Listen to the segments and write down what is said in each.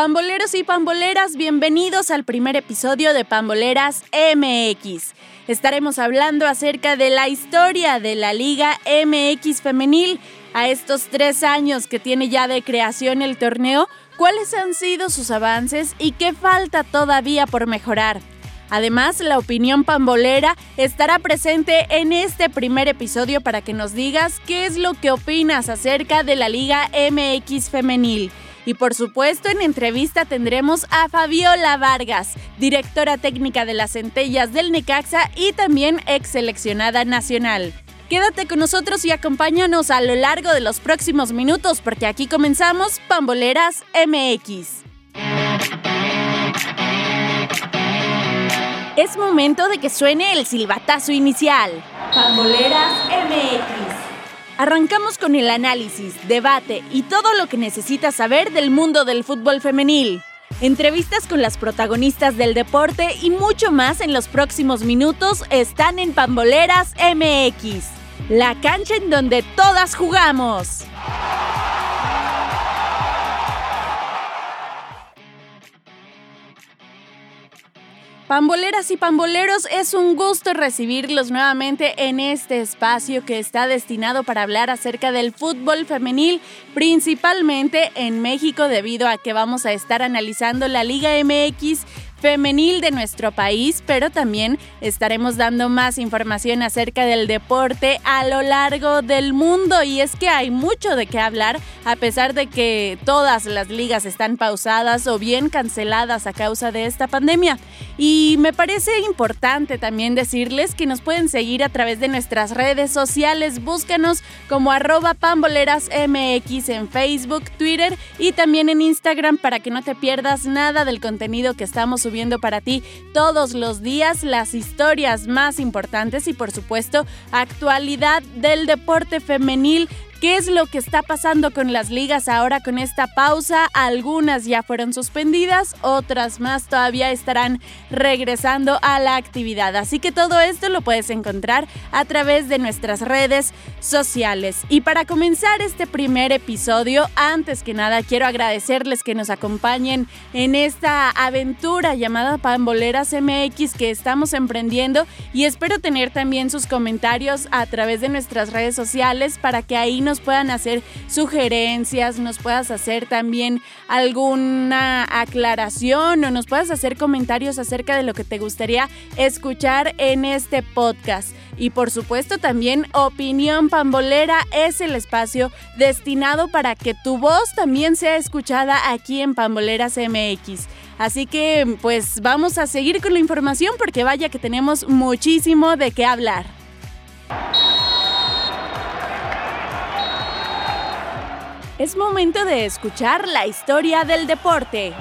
Pamboleros y pamboleras, bienvenidos al primer episodio de Pamboleras MX. Estaremos hablando acerca de la historia de la Liga MX femenil. A estos tres años que tiene ya de creación el torneo, cuáles han sido sus avances y qué falta todavía por mejorar. Además, la opinión pambolera estará presente en este primer episodio para que nos digas qué es lo que opinas acerca de la Liga MX femenil. Y por supuesto, en entrevista tendremos a Fabiola Vargas, directora técnica de las centellas del Necaxa y también ex seleccionada nacional. Quédate con nosotros y acompáñanos a lo largo de los próximos minutos porque aquí comenzamos Pamboleras MX. Es momento de que suene el silbatazo inicial. Pamboleras MX. Arrancamos con el análisis, debate y todo lo que necesitas saber del mundo del fútbol femenil. Entrevistas con las protagonistas del deporte y mucho más en los próximos minutos están en Pamboleras MX, la cancha en donde todas jugamos. Pamboleras y pamboleros, es un gusto recibirlos nuevamente en este espacio que está destinado para hablar acerca del fútbol femenil, principalmente en México debido a que vamos a estar analizando la Liga MX femenil de nuestro país, pero también estaremos dando más información acerca del deporte a lo largo del mundo y es que hay mucho de qué hablar a pesar de que todas las ligas están pausadas o bien canceladas a causa de esta pandemia. Y me parece importante también decirles que nos pueden seguir a través de nuestras redes sociales, búscanos como arroba pambolerasmx en Facebook, Twitter y también en Instagram para que no te pierdas nada del contenido que estamos subiendo para ti todos los días las historias más importantes y por supuesto actualidad del deporte femenil ¿Qué es lo que está pasando con las ligas ahora con esta pausa? Algunas ya fueron suspendidas, otras más todavía estarán regresando a la actividad. Así que todo esto lo puedes encontrar a través de nuestras redes sociales. Y para comenzar este primer episodio, antes que nada quiero agradecerles que nos acompañen en esta aventura llamada Pamboleras MX que estamos emprendiendo y espero tener también sus comentarios a través de nuestras redes sociales para que ahí nos puedan hacer sugerencias, nos puedas hacer también alguna aclaración o nos puedas hacer comentarios acerca de lo que te gustaría escuchar en este podcast. Y por supuesto también Opinión Pambolera es el espacio destinado para que tu voz también sea escuchada aquí en Pamboleras MX. Así que pues vamos a seguir con la información porque vaya que tenemos muchísimo de qué hablar. Es momento de escuchar la historia del deporte.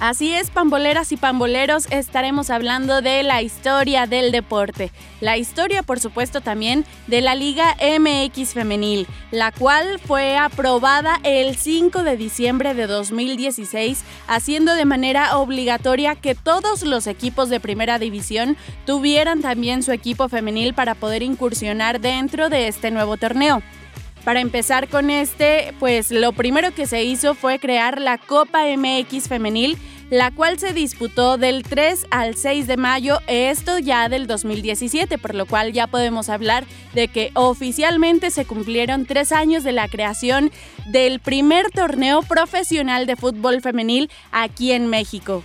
Así es, pamboleras y pamboleros, estaremos hablando de la historia del deporte. La historia, por supuesto, también de la Liga MX Femenil, la cual fue aprobada el 5 de diciembre de 2016, haciendo de manera obligatoria que todos los equipos de primera división tuvieran también su equipo femenil para poder incursionar dentro de este nuevo torneo. Para empezar con este, pues lo primero que se hizo fue crear la Copa MX femenil, la cual se disputó del 3 al 6 de mayo, esto ya del 2017, por lo cual ya podemos hablar de que oficialmente se cumplieron tres años de la creación del primer torneo profesional de fútbol femenil aquí en México.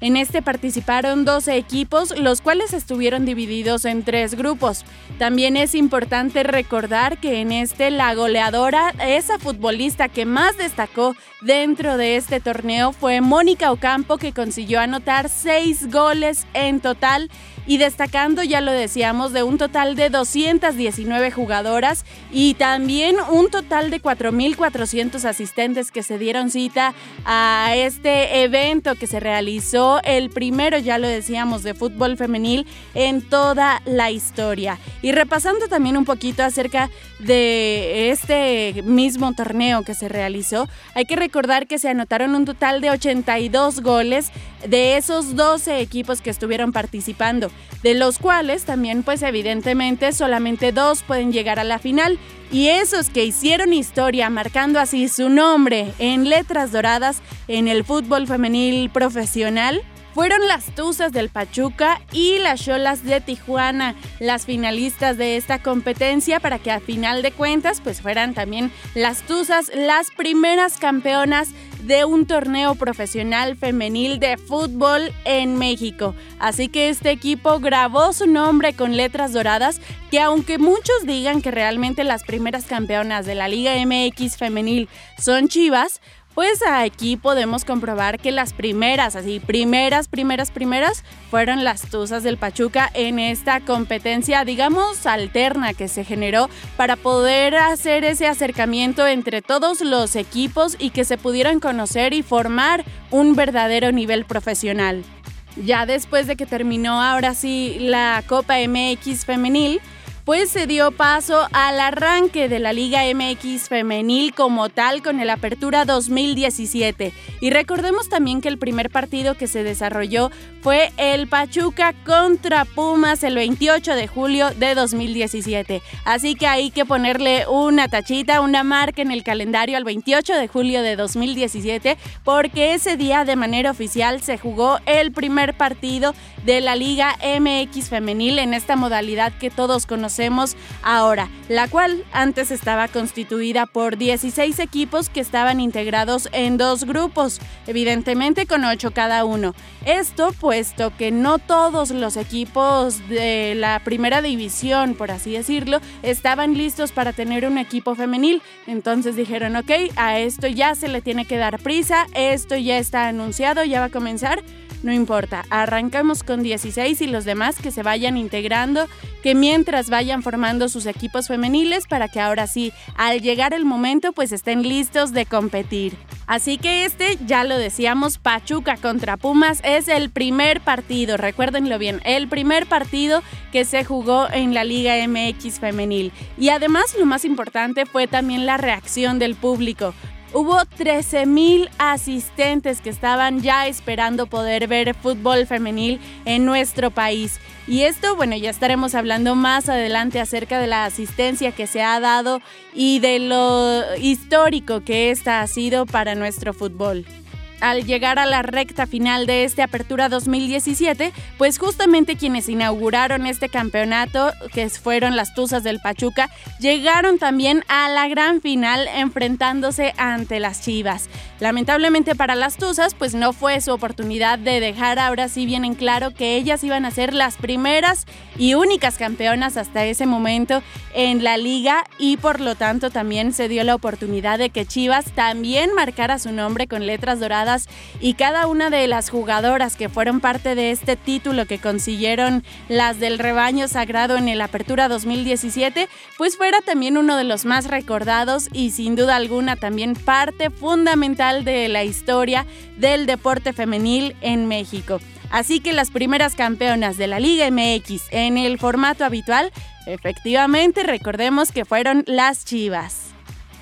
En este participaron 12 equipos, los cuales estuvieron divididos en tres grupos. También es importante recordar que en este la goleadora, esa futbolista que más destacó dentro de este torneo fue Mónica Ocampo, que consiguió anotar seis goles en total y destacando, ya lo decíamos, de un total de 219 jugadoras y también un total de 4.400 asistentes que se dieron cita a este evento que se realizó, el primero, ya lo decíamos, de fútbol femenil en toda la historia. Y repasando también un poquito acerca de este mismo torneo que se realizó, hay que recordar que se anotaron un total de 82 goles de esos 12 equipos que estuvieron participando. De los cuales también pues evidentemente solamente dos pueden llegar a la final. Y esos que hicieron historia marcando así su nombre en letras doradas en el fútbol femenil profesional fueron las Tuzas del Pachuca y las Cholas de Tijuana, las finalistas de esta competencia para que a final de cuentas pues fueran también las Tuzas las primeras campeonas de un torneo profesional femenil de fútbol en México. Así que este equipo grabó su nombre con letras doradas que aunque muchos digan que realmente las primeras campeonas de la Liga MX femenil son Chivas, pues aquí podemos comprobar que las primeras, así, primeras, primeras, primeras, fueron las Tuzas del Pachuca en esta competencia, digamos, alterna que se generó para poder hacer ese acercamiento entre todos los equipos y que se pudieran conocer y formar un verdadero nivel profesional. Ya después de que terminó ahora sí la Copa MX femenil, pues se dio paso al arranque de la Liga MX femenil como tal con el Apertura 2017. Y recordemos también que el primer partido que se desarrolló fue el Pachuca contra Pumas el 28 de julio de 2017. Así que hay que ponerle una tachita, una marca en el calendario al 28 de julio de 2017 porque ese día de manera oficial se jugó el primer partido de la Liga MX femenil en esta modalidad que todos conocemos ahora, la cual antes estaba constituida por 16 equipos que estaban integrados en dos grupos, evidentemente con 8 cada uno. Esto puesto que no todos los equipos de la primera división, por así decirlo, estaban listos para tener un equipo femenil. Entonces dijeron, ok, a esto ya se le tiene que dar prisa, esto ya está anunciado, ya va a comenzar no importa, arrancamos con 16 y los demás que se vayan integrando, que mientras vayan formando sus equipos femeniles para que ahora sí, al llegar el momento, pues estén listos de competir. Así que este, ya lo decíamos, Pachuca contra Pumas es el primer partido, recuérdenlo bien, el primer partido que se jugó en la Liga MX femenil. Y además lo más importante fue también la reacción del público. Hubo 13.000 asistentes que estaban ya esperando poder ver fútbol femenil en nuestro país. Y esto, bueno, ya estaremos hablando más adelante acerca de la asistencia que se ha dado y de lo histórico que esta ha sido para nuestro fútbol al llegar a la recta final de este Apertura 2017, pues justamente quienes inauguraron este campeonato, que fueron las Tuzas del Pachuca, llegaron también a la gran final enfrentándose ante las Chivas. Lamentablemente para las Tuzas, pues no fue su oportunidad de dejar ahora sí bien en claro que ellas iban a ser las primeras y únicas campeonas hasta ese momento en la liga y por lo tanto también se dio la oportunidad de que Chivas también marcara su nombre con letras doradas y cada una de las jugadoras que fueron parte de este título que consiguieron las del rebaño sagrado en el Apertura 2017, pues fuera también uno de los más recordados y sin duda alguna también parte fundamental de la historia del deporte femenil en México. Así que las primeras campeonas de la Liga MX en el formato habitual, efectivamente recordemos que fueron las Chivas.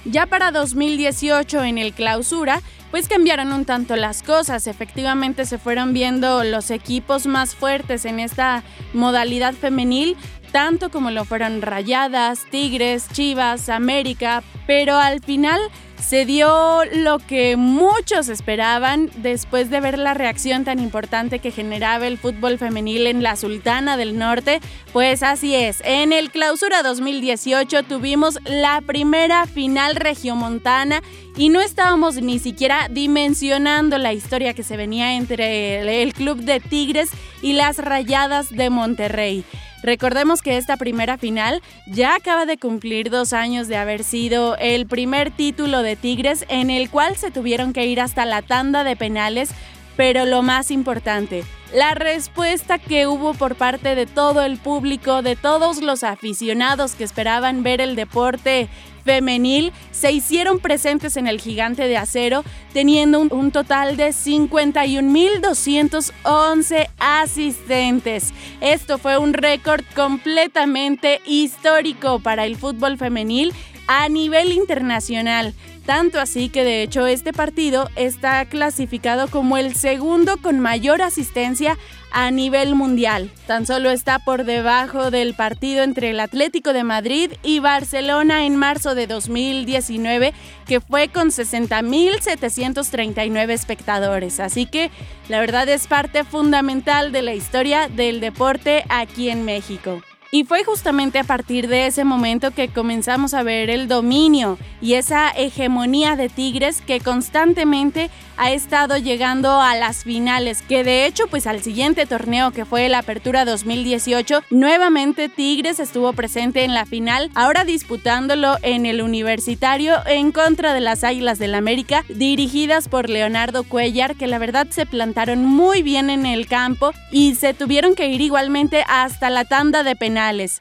Ya para 2018 en el clausura, pues cambiaron un tanto las cosas. Efectivamente se fueron viendo los equipos más fuertes en esta modalidad femenil, tanto como lo fueron Rayadas, Tigres, Chivas, América, pero al final se dio lo que muchos esperaban después de ver la reacción tan importante que generaba el fútbol femenil en la Sultana del Norte. Pues así es, en el Clausura 2018 tuvimos la primera final regiomontana y no estábamos ni siquiera dimensionando la historia que se venía entre el Club de Tigres y las Rayadas de Monterrey. Recordemos que esta primera final ya acaba de cumplir dos años de haber sido el primer título de Tigres en el cual se tuvieron que ir hasta la tanda de penales, pero lo más importante, la respuesta que hubo por parte de todo el público, de todos los aficionados que esperaban ver el deporte femenil se hicieron presentes en el gigante de acero, teniendo un, total de 51.211 asistentes. Esto fue un récord completamente histórico para el fútbol femenil a nivel internacional. Tanto así que de hecho este partido está clasificado como el segundo con mayor asistencia a nivel mundial. Tan solo está por debajo del partido entre el Atlético de Madrid y Barcelona en marzo de 2019, que fue con 60.739 espectadores. Así que la verdad es parte fundamental de la historia del deporte aquí en México. Y fue justamente a partir de ese momento que comenzamos a ver el dominio y esa hegemonía de Tigres que constantemente ha estado llegando a las finales, que de hecho pues al siguiente torneo que fue la Apertura 2018, nuevamente Tigres estuvo presente en la final, ahora disputándolo en el universitario en contra de las Águilas del América, dirigidas por Leonardo Cuellar, que la verdad se plantaron muy bien en el campo y se tuvieron que ir igualmente hasta la tanda de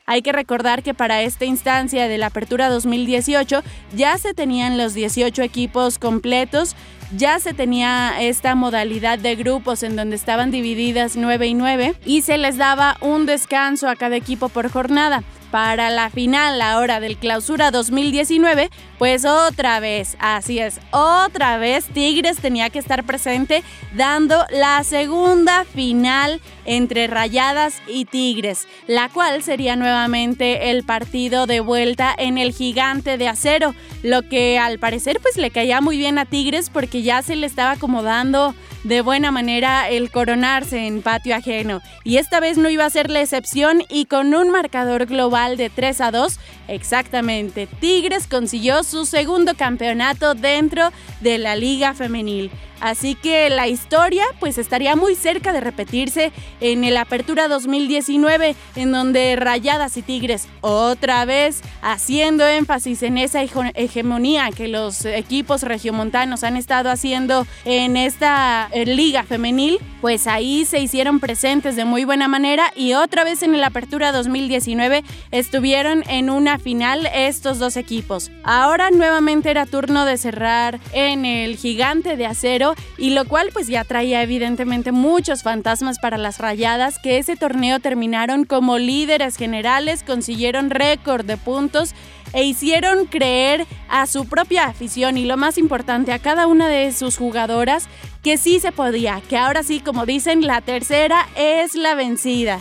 hay que recordar que para esta instancia de la Apertura 2018 ya se tenían los 18 equipos completos, ya se tenía esta modalidad de grupos en donde estaban divididas 9 y 9 y se les daba un descanso a cada equipo por jornada para la final ahora del clausura 2019, pues otra vez, así es, otra vez Tigres tenía que estar presente dando la segunda final entre Rayadas y Tigres, la cual sería nuevamente el partido de vuelta en el gigante de acero, lo que al parecer pues le caía muy bien a Tigres porque ya se le estaba acomodando de buena manera el coronarse en patio ajeno. Y esta vez no iba a ser la excepción y con un marcador global de 3 a 2, exactamente, Tigres consiguió su segundo campeonato dentro de la Liga Femenil. Así que la historia pues estaría muy cerca de repetirse en el Apertura 2019, en donde Rayadas y Tigres otra vez haciendo énfasis en esa hegemonía que los equipos regiomontanos han estado haciendo en esta eh, liga femenil, pues ahí se hicieron presentes de muy buena manera y otra vez en el Apertura 2019 estuvieron en una final estos dos equipos. Ahora nuevamente era turno de cerrar en el gigante de acero y lo cual pues ya traía evidentemente muchos fantasmas para las rayadas que ese torneo terminaron como líderes generales, consiguieron récord de puntos e hicieron creer a su propia afición y lo más importante a cada una de sus jugadoras que sí se podía, que ahora sí como dicen la tercera es la vencida.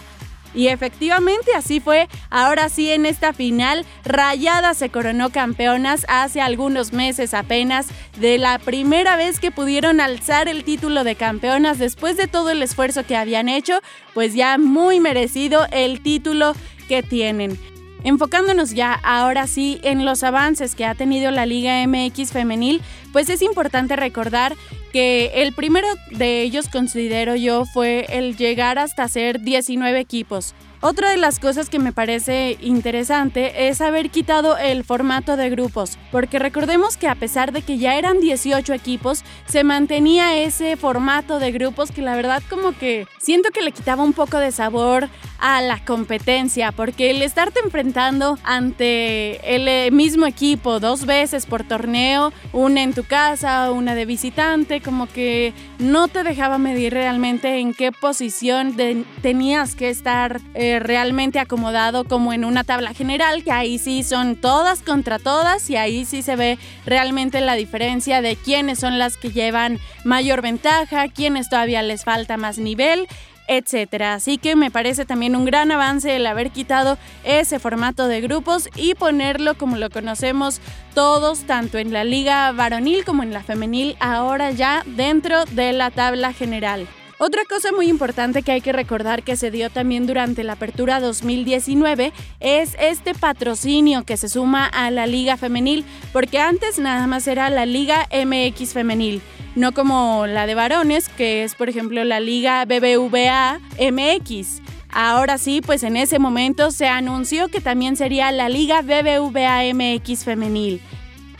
Y efectivamente así fue. Ahora sí en esta final, Rayada se coronó campeonas hace algunos meses apenas de la primera vez que pudieron alzar el título de campeonas después de todo el esfuerzo que habían hecho, pues ya muy merecido el título que tienen. Enfocándonos ya ahora sí en los avances que ha tenido la Liga MX femenil, pues es importante recordar que el primero de ellos considero yo fue el llegar hasta ser 19 equipos. Otra de las cosas que me parece interesante es haber quitado el formato de grupos, porque recordemos que a pesar de que ya eran 18 equipos, se mantenía ese formato de grupos que la verdad como que siento que le quitaba un poco de sabor a la competencia, porque el estarte enfrentando ante el eh, mismo equipo dos veces por torneo, una en tu casa, una de visitante, como que no te dejaba medir realmente en qué posición tenías que estar. Eh, realmente acomodado como en una tabla general, que ahí sí son todas contra todas y ahí sí se ve realmente la diferencia de quiénes son las que llevan mayor ventaja, quiénes todavía les falta más nivel etcétera. Así que me parece también un gran avance el haber quitado ese formato de grupos y ponerlo como lo conocemos todos, tanto en la liga varonil como en la femenil, ahora ya dentro de la tabla general. Otra cosa muy importante que hay que recordar que se dio también durante la apertura 2019 es este patrocinio que se suma a la liga femenil, porque antes nada más era la liga MX femenil no como la de varones, que es por ejemplo la Liga BBVA MX. Ahora sí, pues en ese momento se anunció que también sería la Liga BBVA MX femenil.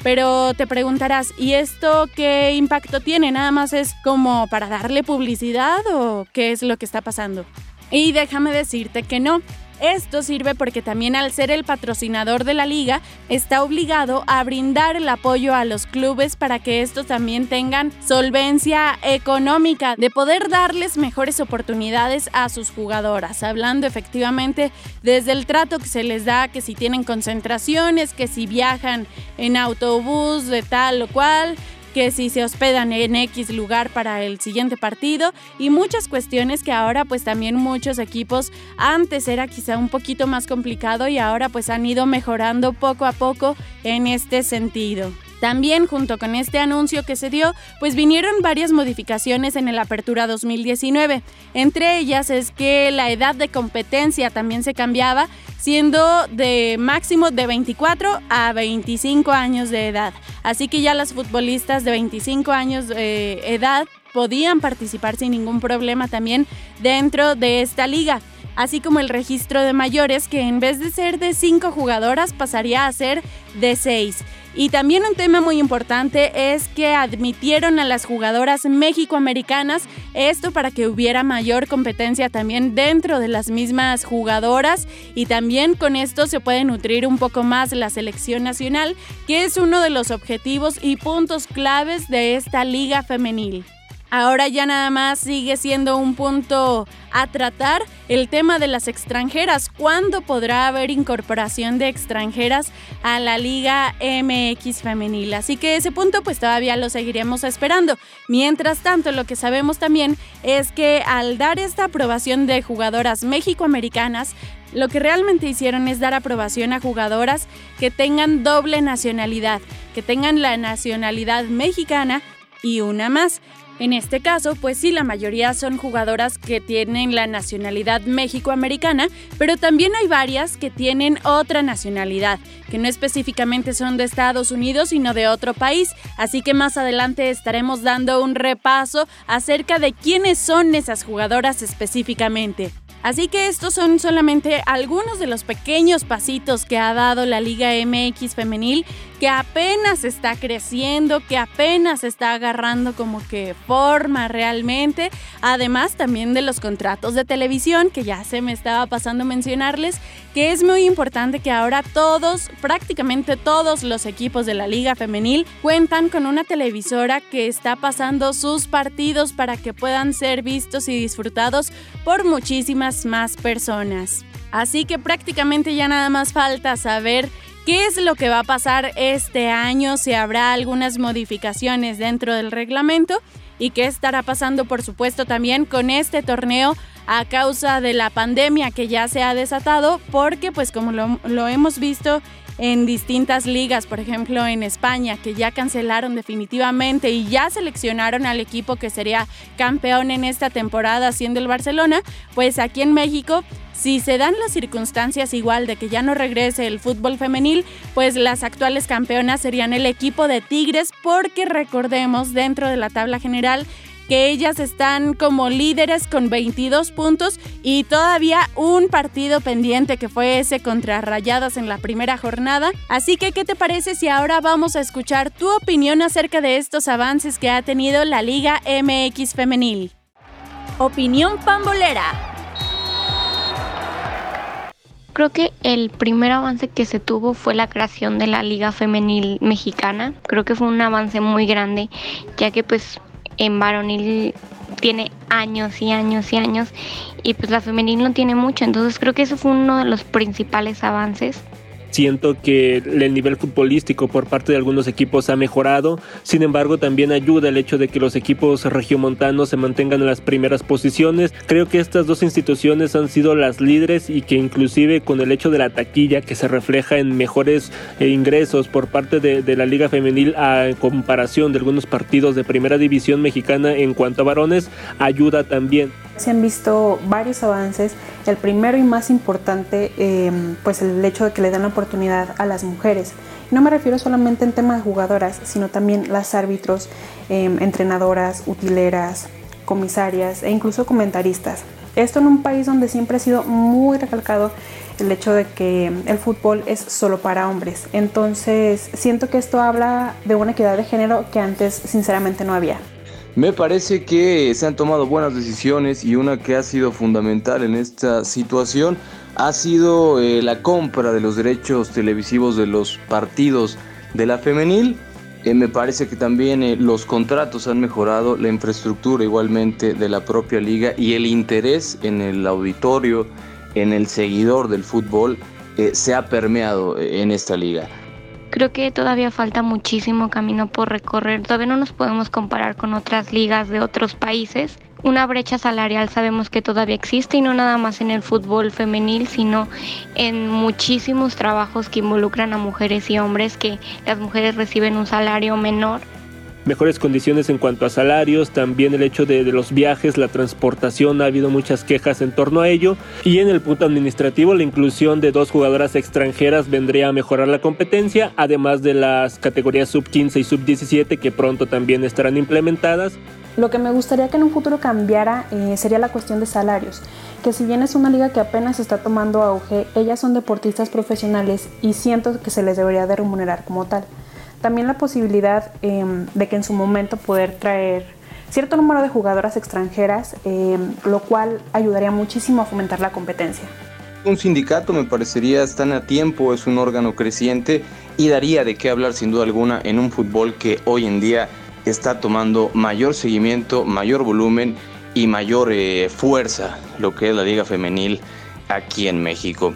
Pero te preguntarás, ¿y esto qué impacto tiene? ¿Nada más es como para darle publicidad o qué es lo que está pasando? Y déjame decirte que no. Esto sirve porque también al ser el patrocinador de la liga, está obligado a brindar el apoyo a los clubes para que estos también tengan solvencia económica, de poder darles mejores oportunidades a sus jugadoras, hablando efectivamente desde el trato que se les da, que si tienen concentraciones, que si viajan en autobús de tal o cual, que si se hospedan en X lugar para el siguiente partido y muchas cuestiones que ahora pues también muchos equipos antes era quizá un poquito más complicado y ahora pues han ido mejorando poco a poco en este sentido. También junto con este anuncio que se dio, pues vinieron varias modificaciones en el Apertura 2019. Entre ellas es que la edad de competencia también se cambiaba, siendo de máximo de 24 a 25 años de edad. Así que ya las futbolistas de 25 años de edad podían participar sin ningún problema también dentro de esta liga así como el registro de mayores que en vez de ser de 5 jugadoras pasaría a ser de 6. Y también un tema muy importante es que admitieron a las jugadoras mexicoamericanas, esto para que hubiera mayor competencia también dentro de las mismas jugadoras y también con esto se puede nutrir un poco más la selección nacional, que es uno de los objetivos y puntos claves de esta liga femenil. Ahora ya nada más sigue siendo un punto a tratar el tema de las extranjeras. ¿Cuándo podrá haber incorporación de extranjeras a la Liga MX femenil? Así que ese punto pues todavía lo seguiremos esperando. Mientras tanto, lo que sabemos también es que al dar esta aprobación de jugadoras mexicoamericanas, lo que realmente hicieron es dar aprobación a jugadoras que tengan doble nacionalidad, que tengan la nacionalidad mexicana y una más. En este caso, pues sí, la mayoría son jugadoras que tienen la nacionalidad mexicoamericana, pero también hay varias que tienen otra nacionalidad, que no específicamente son de Estados Unidos, sino de otro país. Así que más adelante estaremos dando un repaso acerca de quiénes son esas jugadoras específicamente. Así que estos son solamente algunos de los pequeños pasitos que ha dado la Liga MX femenil, que apenas está creciendo, que apenas está agarrando como que forma realmente. Además también de los contratos de televisión, que ya se me estaba pasando mencionarles, que es muy importante que ahora todos, prácticamente todos los equipos de la Liga femenil cuentan con una televisora que está pasando sus partidos para que puedan ser vistos y disfrutados por muchísimas más personas. Así que prácticamente ya nada más falta saber qué es lo que va a pasar este año, si habrá algunas modificaciones dentro del reglamento y qué estará pasando por supuesto también con este torneo a causa de la pandemia que ya se ha desatado porque pues como lo, lo hemos visto en distintas ligas, por ejemplo en España, que ya cancelaron definitivamente y ya seleccionaron al equipo que sería campeón en esta temporada, siendo el Barcelona, pues aquí en México si se dan las circunstancias igual de que ya no regrese el fútbol femenil, pues las actuales campeonas serían el equipo de Tigres porque recordemos dentro de la tabla general que ellas están como líderes con 22 puntos y todavía un partido pendiente que fue ese contra Rayadas en la primera jornada. Así que, ¿qué te parece si ahora vamos a escuchar tu opinión acerca de estos avances que ha tenido la Liga MX femenil? Opinión pambolera. Creo que el primer avance que se tuvo fue la creación de la Liga Femenil Mexicana. Creo que fue un avance muy grande, ya que pues en varonil tiene años y años y años y pues la femenil no tiene mucho, entonces creo que eso fue uno de los principales avances Siento que el nivel futbolístico por parte de algunos equipos ha mejorado, sin embargo también ayuda el hecho de que los equipos regiomontanos se mantengan en las primeras posiciones. Creo que estas dos instituciones han sido las líderes y que inclusive con el hecho de la taquilla que se refleja en mejores eh, ingresos por parte de, de la liga femenil a comparación de algunos partidos de primera división mexicana en cuanto a varones, ayuda también. Se han visto varios avances. El primero y más importante, em, pues el hecho de que le dan la oportunidad a las mujeres. No me refiero solamente en tema de jugadoras, sino también las árbitros, em, entrenadoras, utileras, comisarias e incluso comentaristas. Esto en un país donde siempre ha sido muy recalcado el hecho de que el fútbol es solo para hombres. Entonces siento que esto habla de una equidad de género que antes sinceramente no había. Me parece que se han tomado buenas decisiones y una que ha sido fundamental en esta situación ha sido eh, la compra de los derechos televisivos de los partidos de la femenil. Eh, me parece que también eh, los contratos han mejorado, la infraestructura igualmente de la propia liga y el interés en el auditorio, en el seguidor del fútbol, se ha permeado en esta liga. Creo que todavía falta muchísimo camino por recorrer. Todavía no nos podemos comparar con otras ligas de otros países, una brecha salarial sabemos que todavía existe y no nada más en el fútbol femenil, sino en muchísimos trabajos que involucran a mujeres y hombres que las mujeres reciben un salario menor mejores condiciones en cuanto a salarios, también el hecho de, los viajes, la transportación, ha habido muchas quejas en torno a ello. Y en el punto administrativo, la inclusión de dos jugadoras extranjeras vendría a mejorar la competencia, además de las categorías sub 15 y sub 17 que pronto también estarán implementadas. Lo que me gustaría que en un futuro cambiara eh, sería la cuestión de salarios, que si bien es una liga que apenas está tomando auge, ellas son deportistas profesionales y siento que se les debería de remunerar como tal. También la posibilidad em, de que en su momento poder traer cierto número de jugadoras extranjeras, em, lo cual ayudaría muchísimo a fomentar la competencia. Un sindicato me parecería estar a tiempo, es un órgano creciente y daría de qué hablar sin duda alguna en un fútbol que hoy en día está tomando mayor seguimiento, mayor volumen y mayor eh, fuerza lo que es la liga femenil aquí en México.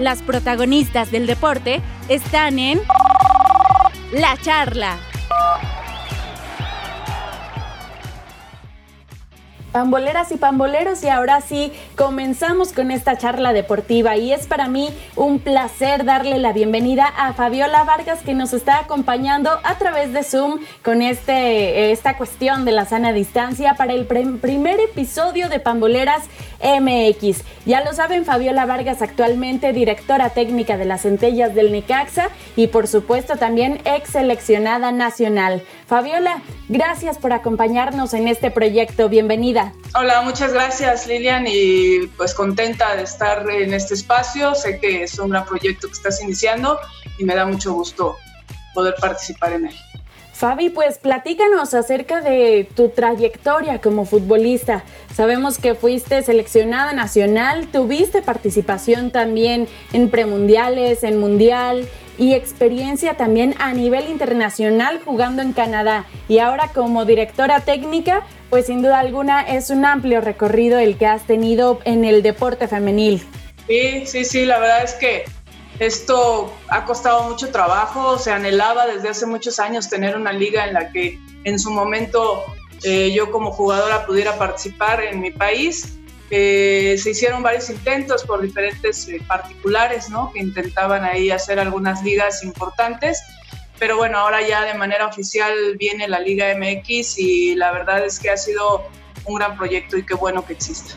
Las protagonistas del deporte están en La Charla. Pamboleras y pamboleros y ahora sí comenzamos con esta charla deportiva y es para mí un placer darle la bienvenida a Fabiola Vargas que nos está acompañando a través de Zoom con este, esta cuestión de la sana distancia para el primer episodio de Pamboleras MX. Ya lo saben, Fabiola Vargas actualmente directora técnica de las centellas del Necaxa y por supuesto también ex seleccionada nacional. Fabiola, gracias por acompañarnos en este proyecto. Bienvenida. Hola, muchas gracias Lilian y pues contenta de estar en este espacio. Sé que es un gran proyecto que estás iniciando y me da mucho gusto poder participar en él. Fabi, pues platícanos acerca de tu trayectoria como futbolista. Sabemos que fuiste seleccionada nacional, tuviste participación también en premundiales, en mundial y experiencia también a nivel internacional jugando en Canadá. Y ahora como directora técnica, pues sin duda alguna es un amplio recorrido el que has tenido en el deporte femenil. Sí, sí, sí, la verdad es que esto ha costado mucho trabajo, se anhelaba desde hace muchos años tener una liga en la que en su momento eh, yo como jugadora pudiera participar en mi país. Se hicieron varios intentos por diferentes eh, particulares, ¿no? Que intentaban ahí hacer algunas ligas importantes, pero bueno, ahora ya de manera oficial viene la Liga MX y la verdad es que ha sido un gran proyecto y qué bueno que exista.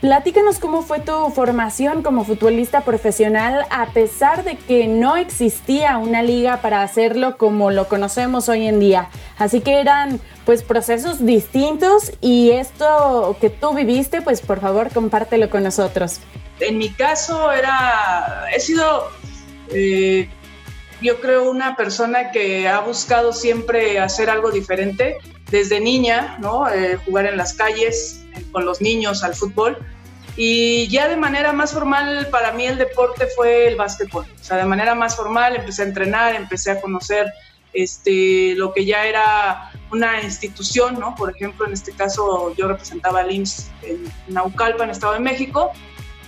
Platícanos cómo fue tu formación como futbolista profesional a pesar de que no existía una liga para hacerlo como lo conocemos hoy en día. Así que eran pues procesos distintos y esto que tú viviste, pues por favor compártelo con nosotros. En mi caso era, he sido eh, yo creo una persona que ha buscado siempre hacer algo diferente desde niña, ¿no? Eh, jugar en las calles, con los niños al fútbol. Y ya de manera más formal, para mí el deporte fue el básquetbol. O sea, de manera más formal empecé a entrenar, empecé a conocer este, lo que ya era una institución, ¿no? Por ejemplo, en este caso yo representaba al IMSS en Naucalpan, Estado de México,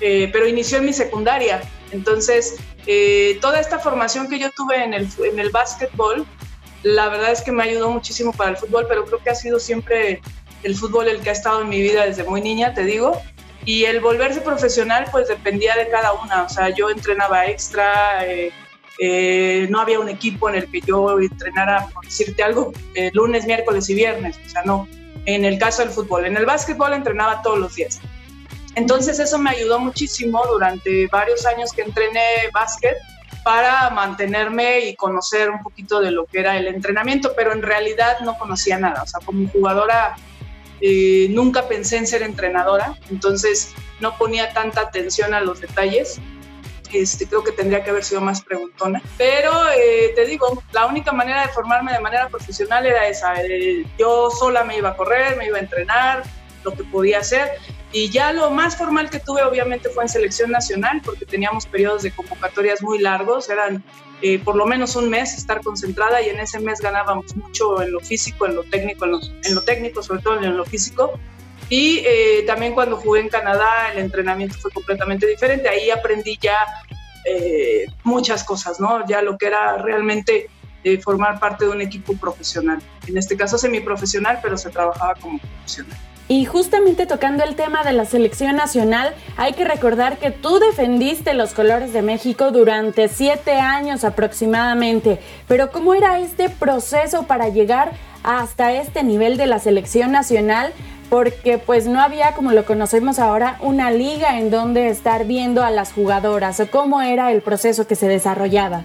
eh, pero inició en mi secundaria. Entonces, eh, toda esta formación que yo tuve en el, en el básquetbol, la verdad es que me ayudó muchísimo para el fútbol, pero creo que ha sido siempre el fútbol el que ha estado en mi vida desde muy niña, te digo. Y el volverse profesional, pues dependía de cada una. O sea, yo entrenaba extra, eh, eh, no había un equipo en el que yo entrenara, por decirte algo, eh, lunes, miércoles y viernes. O sea, no. En el caso del fútbol. En el básquetbol entrenaba todos los días. Entonces eso me ayudó muchísimo durante varios años que entrené básquet para mantenerme y conocer un poquito de lo que era el entrenamiento, pero en realidad no conocía nada. O sea, como jugadora eh, nunca pensé en ser entrenadora, entonces no ponía tanta atención a los detalles. Este, creo que tendría que haber sido más preguntona. Pero eh, te digo, la única manera de formarme de manera profesional era esa. Yo sola me iba a correr, me iba a entrenar, lo que podía hacer. Y ya lo más formal que tuve obviamente fue en selección nacional, porque teníamos periodos de convocatorias muy largos, eran eh, por lo menos un mes estar concentrada y en ese mes ganábamos mucho en lo físico, en lo técnico, en en lo técnico, sobre todo en lo físico. Y eh, también cuando jugué en Canadá el entrenamiento fue completamente diferente, ahí aprendí ya eh, muchas cosas, ¿no? Ya lo que era realmente formar parte de un equipo profesional. En este caso semiprofesional, pero se trabajaba como profesional. Y justamente tocando el tema de la selección nacional, hay que recordar que tú defendiste los colores de México durante siete años aproximadamente. Pero ¿cómo era este proceso para llegar hasta este nivel de la selección nacional? Porque pues no había, como lo conocemos ahora, una liga en donde estar viendo a las jugadoras. ¿Cómo era el proceso que se desarrollaba?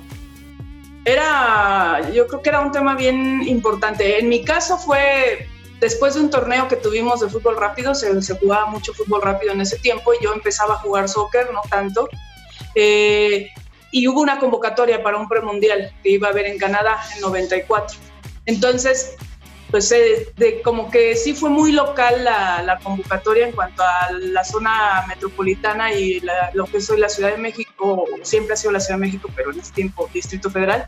Era, yo creo que era un tema bien importante. En mi caso fue Después de un torneo que tuvimos de fútbol rápido, se, jugaba mucho fútbol rápido en ese tiempo y yo empezaba a jugar soccer, no tanto. Eh, y hubo una convocatoria para un premundial que iba a haber en Canadá en 94. Entonces, pues eh, de, como que sí fue muy local la, convocatoria en cuanto a la zona metropolitana y lo que soy la Ciudad de México, siempre ha sido la Ciudad de México, pero en este tiempo Distrito Federal.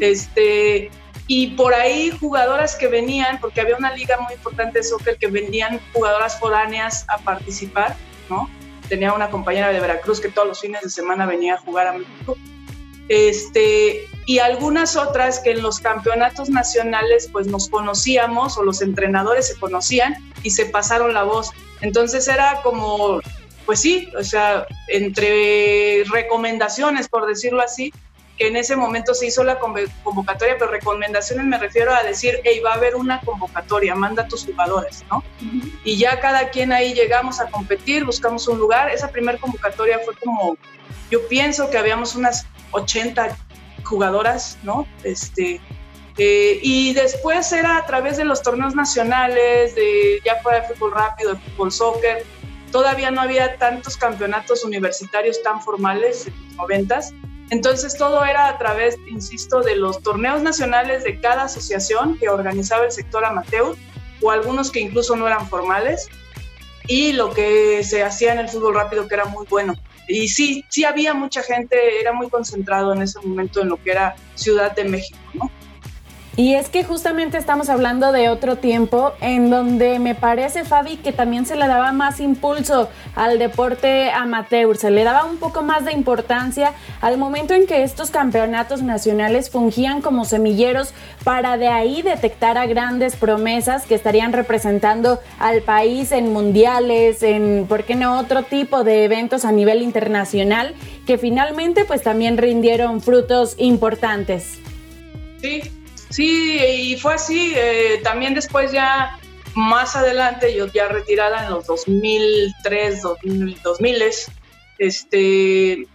este, y por ahí jugadoras que venían, porque había una liga muy importante de soccer que vendían jugadoras foráneas a participar, ¿no? Tenía una compañera de Veracruz que todos los fines de semana venía a jugar a México. Este, y algunas otras que en los campeonatos nacionales pues nos conocíamos o los entrenadores se conocían y se pasaron la voz. Entonces era como, pues sí, o sea, entre recomendaciones, por decirlo así, que en ese momento se hizo la convocatoria, pero recomendaciones me refiero a decir, hey, va a haber una convocatoria, manda a tus jugadores, ¿no? Y ya cada quien ahí llegamos a competir, buscamos un lugar. Esa primera convocatoria fue como, yo pienso que habíamos unas 80 jugadoras, ¿no? Este, eh, y después era a través de los torneos nacionales, de ya fuera de fútbol rápido, de fútbol soccer. Todavía no había tantos campeonatos universitarios tan formales en los noventas entonces todo era a través, insisto, de los torneos nacionales de cada asociación que organizaba el sector amateur o algunos que incluso no eran formales y lo que se hacía en el fútbol rápido que era muy bueno. Y sí, sí había mucha gente, era muy concentrado en ese momento en lo que era Ciudad de México, ¿no? Y es que justamente estamos hablando de otro tiempo en donde me parece, Fabi, que también se le daba más impulso al deporte amateur, se le daba un poco más de importancia al momento en que estos campeonatos nacionales fungían como semilleros para de ahí detectar a grandes promesas que estarían representando al país en mundiales, en, ¿por qué no?, otro tipo de eventos a nivel internacional que finalmente pues también rindieron frutos importantes. Sí, Sí, y fue así. Eh, también después ya más adelante, yo ya retirada en los 2003, 2000, 2000 este,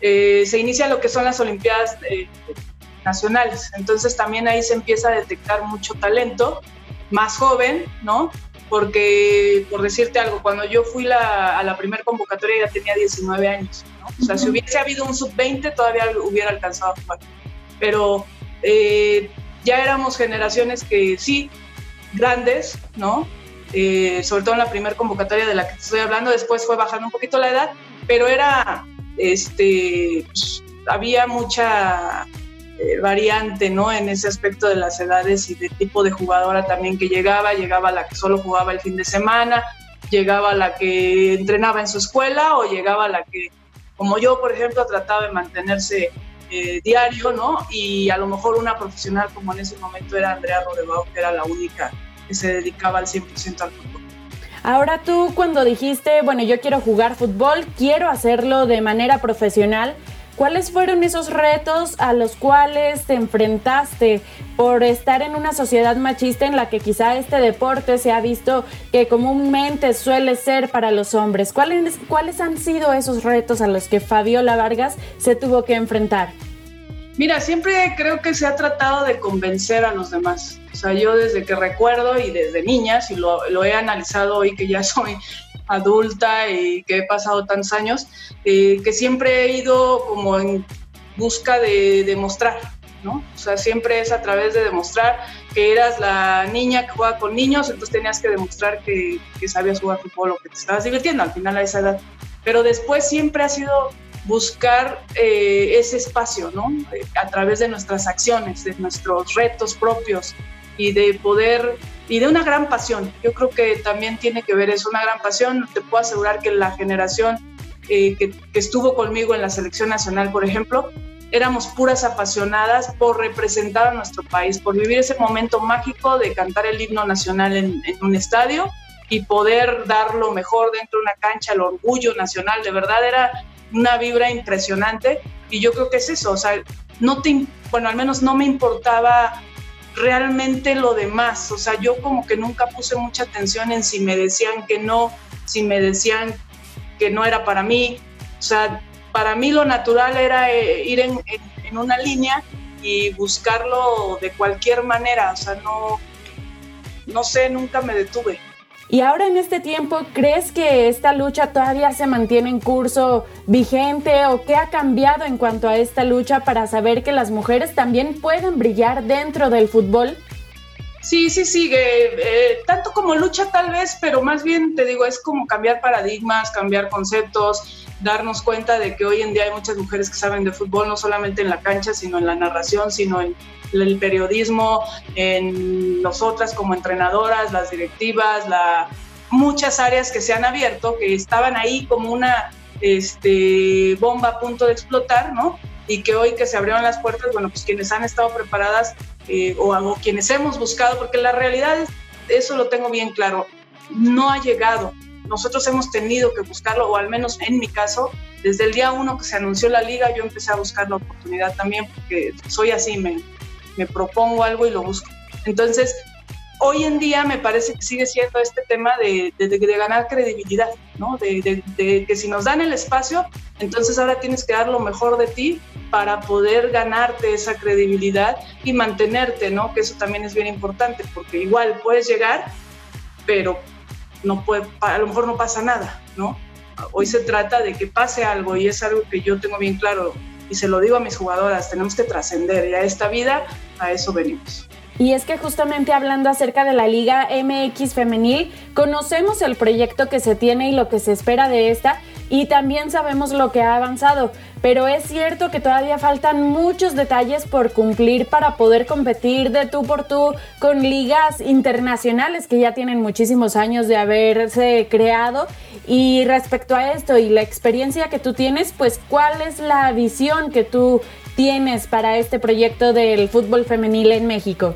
eh, se inicia lo que son las Olimpiadas eh, nacionales. Entonces también ahí se empieza a detectar mucho talento, más joven, ¿no? Porque, por decirte algo, cuando yo fui a la primera convocatoria ya tenía 19 años, ¿no? O sea, si hubiese habido un sub-20 todavía hubiera alcanzado a jugar. Pero ya éramos generaciones que sí, grandes, ¿no? Eh, sobre todo en la primera convocatoria de la que estoy hablando, después fue bajando un poquito la edad, pero era, este, pues, había mucha eh, variante, ¿no? En ese aspecto de las edades y de tipo de jugadora también que llegaba, llegaba la que solo jugaba el fin de semana, llegaba la que entrenaba en su escuela o llegaba la que, como yo, por ejemplo, trataba de mantenerse eh, diario, ¿no? Y a lo mejor una profesional como en ese momento era Andrea Rodebao, que era la única que se dedicaba al 100% al fútbol. Ahora tú cuando dijiste, bueno, yo quiero jugar fútbol, quiero hacerlo de manera profesional, ¿cuáles fueron esos retos a los cuales te enfrentaste por estar en una sociedad machista en la que quizá este deporte se ha visto que comúnmente suele ser para los hombres? ¿Cuáles, cuáles han sido esos retos a los que Fabiola Vargas se tuvo que enfrentar? Mira, siempre creo que se ha tratado de convencer a los demás. O sea, yo desde que recuerdo y desde niñas, y lo, he analizado hoy que ya soy adulta y que he pasado tantos años, eh, que siempre he ido como en busca de demostrar, ¿no? O sea, siempre es a través de demostrar que eras la niña que juega con niños, entonces tenías que demostrar que, que sabías jugar fútbol o que te estabas divirtiendo al final a esa edad. Pero después siempre ha sido buscar eh, ese espacio, ¿no? A través de nuestras acciones, de nuestros retos propios y de poder, y de una gran pasión. Yo creo que también tiene que ver eso, una gran pasión. Te puedo asegurar que la generación eh, que, que, estuvo conmigo en la selección nacional, por ejemplo, éramos puras apasionadas por representar a nuestro país, por vivir ese momento mágico de cantar el himno nacional en, en un estadio y poder dar lo mejor dentro de una cancha, el orgullo nacional, de verdad era una vibra impresionante y yo creo que es eso, o sea, no te, bueno, al menos no me importaba realmente lo demás, o sea, yo como que nunca puse mucha atención en si me decían que no, si me decían que no era para mí, o sea, para mí lo natural era eh, ir en, en, en una línea y buscarlo de cualquier manera, o sea, no, no sé, nunca me detuve. Y ahora en este tiempo, ¿crees que esta lucha todavía se mantiene en curso vigente o qué ha cambiado en cuanto a esta lucha para saber que las mujeres también pueden brillar dentro del fútbol? Sí, sí, sigue. Eh, tanto como lucha tal vez, pero más bien te digo, es como cambiar paradigmas, cambiar conceptos, darnos cuenta de que hoy en día hay muchas mujeres que saben de fútbol, no solamente en la cancha, sino en la narración, sino en el periodismo, en nosotras como entrenadoras, las directivas, la, muchas áreas que se han abierto, que estaban ahí como una este, bomba a punto de explotar, ¿no? Y que hoy que se abrieron las puertas, bueno, pues quienes han estado preparadas eh, o, o quienes hemos buscado, porque la realidad, es, eso lo tengo bien claro, no ha llegado. Nosotros hemos tenido que buscarlo, o al menos en mi caso, desde el día uno que se anunció la liga, yo empecé a buscar la oportunidad también, porque soy así, me, me propongo algo y lo busco. Entonces, hoy en día me parece que sigue siendo este tema de, ganar credibilidad, ¿no? De, que si nos dan el espacio, entonces ahora tienes que dar lo mejor de ti para poder ganarte esa credibilidad y mantenerte, ¿no? Que eso también es bien importante, porque igual puedes llegar, pero no a lo mejor no pasa nada, ¿no? Hoy se trata de que pase algo y es algo que yo tengo bien claro y se lo digo a mis jugadoras, tenemos que trascender y a esta vida a eso venimos. Y es que justamente hablando acerca de la Liga MX femenil, conocemos el proyecto que se tiene y lo que se espera de esta y también sabemos lo que ha avanzado, pero es cierto que todavía faltan muchos detalles por cumplir para poder competir de tú por tú con ligas internacionales que ya tienen muchísimos años de haberse creado. Y respecto a esto y la experiencia que tú tienes, pues ¿cuál es la visión que tú tienes para este proyecto del fútbol femenil en México?